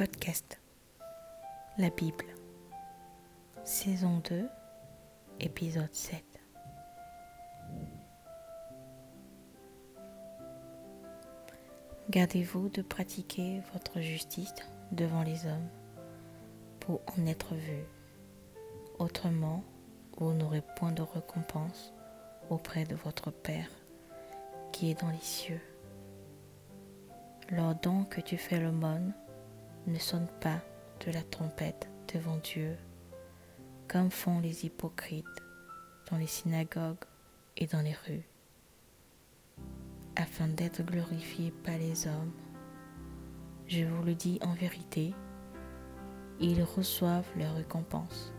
podcast La Bible, saison 2, épisode 7. Gardez-vous de pratiquer votre justice devant les hommes pour en être vu. Autrement, vous n'aurez point de récompense auprès de votre Père qui est dans les cieux. Lors donc que tu fais l'aumône, ne sonne pas de la trompette devant Dieu, comme font les hypocrites dans les synagogues et dans les rues, afin d'être glorifiés par les hommes. Je vous le dis en vérité, ils reçoivent leur récompense.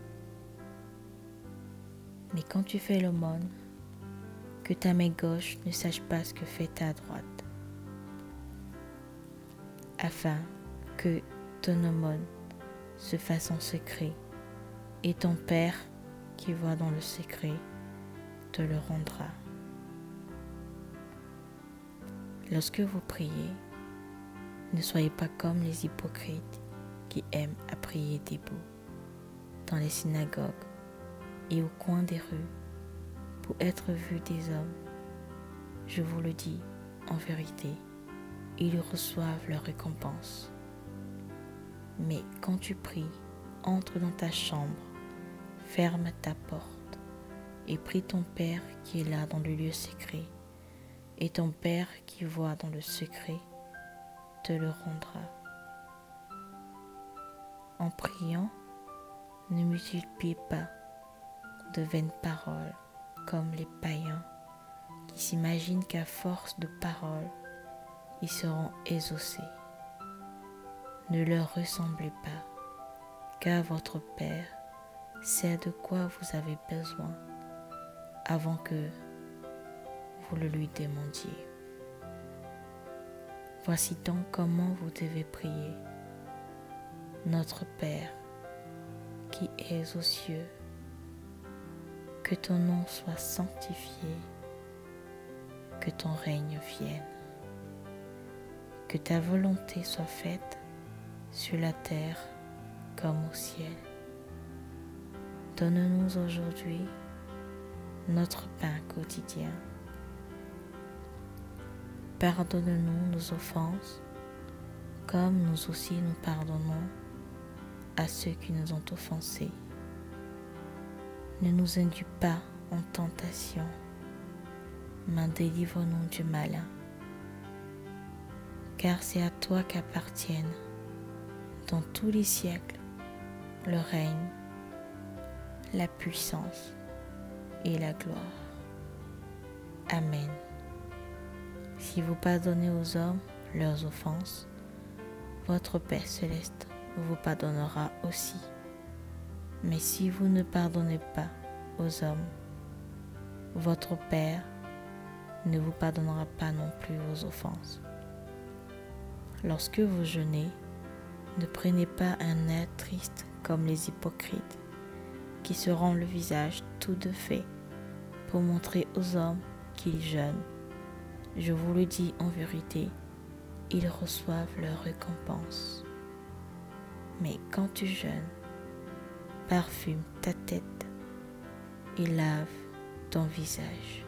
Mais quand tu fais l'aumône, que ta main gauche ne sache pas ce que fait ta droite afin que ton aumône se fasse en secret, et ton Père qui voit dans le secret te le rendra. Lorsque vous priez, ne soyez pas comme les hypocrites qui aiment à prier debout dans les synagogues et au coin des rues pour être vus des hommes. Je vous le dis en vérité ils reçoivent leur récompense. Mais quand tu pries, entre dans ta chambre, ferme ta porte et prie ton Père qui est là dans le lieu secret. Et ton Père qui voit dans le secret te le rendra. En priant, ne multiplie pas de vaines paroles comme les païens qui s'imaginent qu'à force de paroles, ils seront exaucés. Ne leur ressemblez pas, car votre Père sait de quoi vous avez besoin avant que vous le lui demandiez. Voici donc comment vous devez prier. Notre Père, qui es aux cieux, que ton nom soit sanctifié, que ton règne vienne que ta volonté soit faite sur la terre comme au ciel. Donne-nous aujourd'hui notre pain quotidien. Pardonne-nous nos offenses, comme nous aussi nous pardonnons à ceux qui nous ont offensés. Ne nous induis pas en tentation, mais délivre-nous du malin car c'est à toi qu'appartiennent, dans tous les siècles, le règne, la puissance et la gloire. Amen. Si vous pardonnez aux hommes leurs offenses, votre Père céleste vous pardonnera aussi. Mais si vous ne pardonnez pas aux hommes, votre Père ne vous pardonnera pas non plus vos offenses. Lorsque vous jeûnez, ne prenez pas un air triste comme les hypocrites, qui se rendent le visage tout de fait pour montrer aux hommes qu'ils jeûnent. Je vous le dis en vérité, ils reçoivent leur récompense. Mais quand tu jeûnes, parfume ta tête et lave ton visage,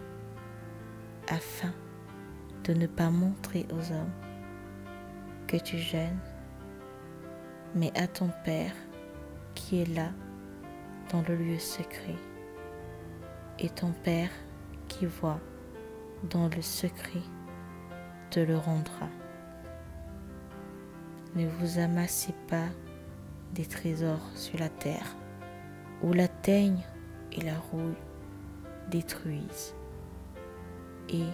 afin de ne pas montrer aux hommes que tu jeûnes, mais à ton Père qui est là dans le lieu secret, et ton Père qui voit dans le secret te le rendra. Ne vous amassez pas des trésors sur la terre, où la teigne et la rouille détruisent, et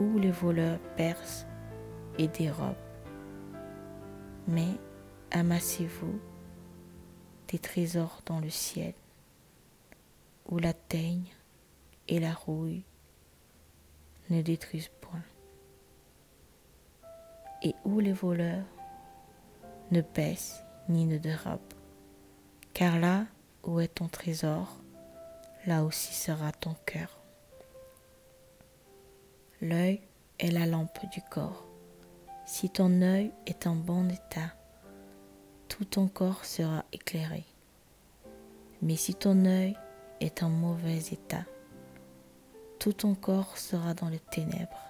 où les voleurs percent et dérobent mais amassez-vous des trésors dans le ciel, où la teigne et la rouille ne détruisent point, et où les voleurs ne baissent ni ne dérobent. Car là où est ton trésor, là aussi sera ton cœur. L'œil est la lampe du corps. Si ton œil est en bon état, tout ton corps sera éclairé. Mais si ton œil est en mauvais état, tout ton corps sera dans les ténèbres.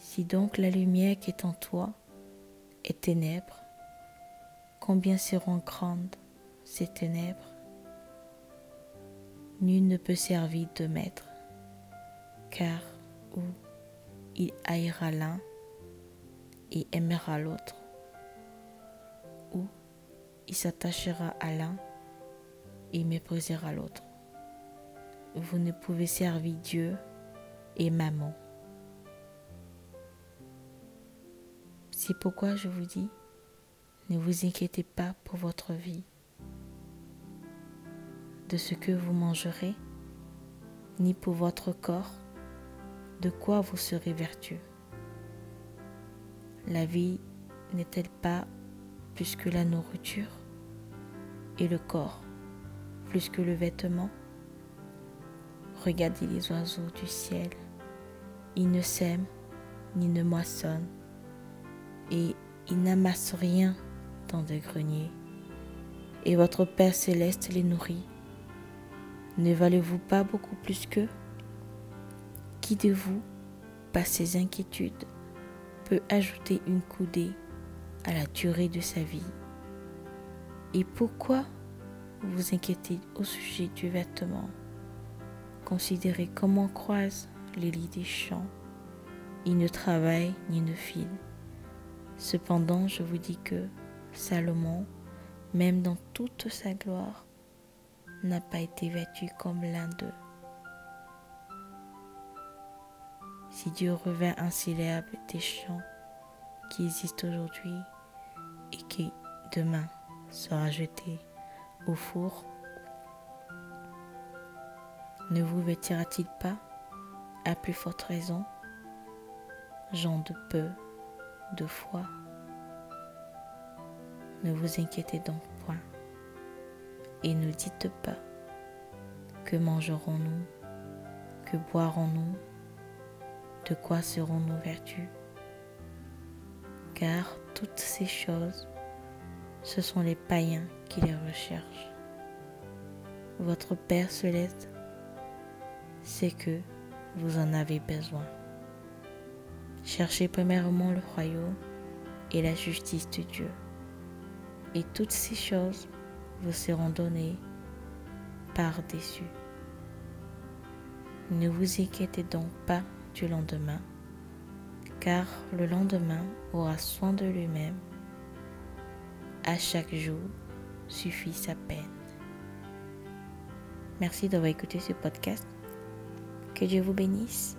Si donc la lumière qui est en toi est ténèbres, combien seront grandes ces ténèbres? Nul ne peut servir de maître, car où il haïra l'un et aimera l'autre, il s'attachera à l'un et méprisera l'autre. Vous ne pouvez servir Dieu et maman. C'est pourquoi je vous dis, ne vous inquiétez pas pour votre vie, de ce que vous mangerez, ni pour votre corps, de quoi vous serez vertueux. La vie n'est-elle pas plus que la nourriture? Et le corps plus que le vêtement Regardez les oiseaux du ciel. Ils ne sèment ni ne moissonnent et ils n'amassent rien dans des greniers. Et votre Père céleste les nourrit. Ne valez-vous pas beaucoup plus qu'eux? Qui de vous, par ses inquiétudes, peut ajouter une coudée à la durée de sa vie? Et pourquoi vous inquiétez au sujet du vêtement? Considérez comment croisent les lits des champs. Ils ne travaillent ni ne filent. Cependant, je vous dis que Salomon, même dans toute sa gloire, n'a pas été vêtu comme l'un d'eux. Si Dieu revint ainsi l'herbe des champs qui existent aujourd'hui et qui demain sera jeté au four, ne vous vêtira-t-il pas à plus forte raison, gens de peu de foi? Ne vous inquiétez donc point et ne dites pas que mangerons-nous, que boirons-nous, de quoi seront nos vertus. Car toutes ces choses, ce sont les païens qui les recherchent. Votre Père céleste c'est que vous en avez besoin. Cherchez premièrement le royaume et la justice de Dieu. Et toutes ces choses vous seront données par-dessus. Ne vous inquiétez donc pas du lendemain, car le lendemain aura soin de lui-même. À chaque jour suffit sa peine. Merci d'avoir écouté ce podcast. Que Dieu vous bénisse.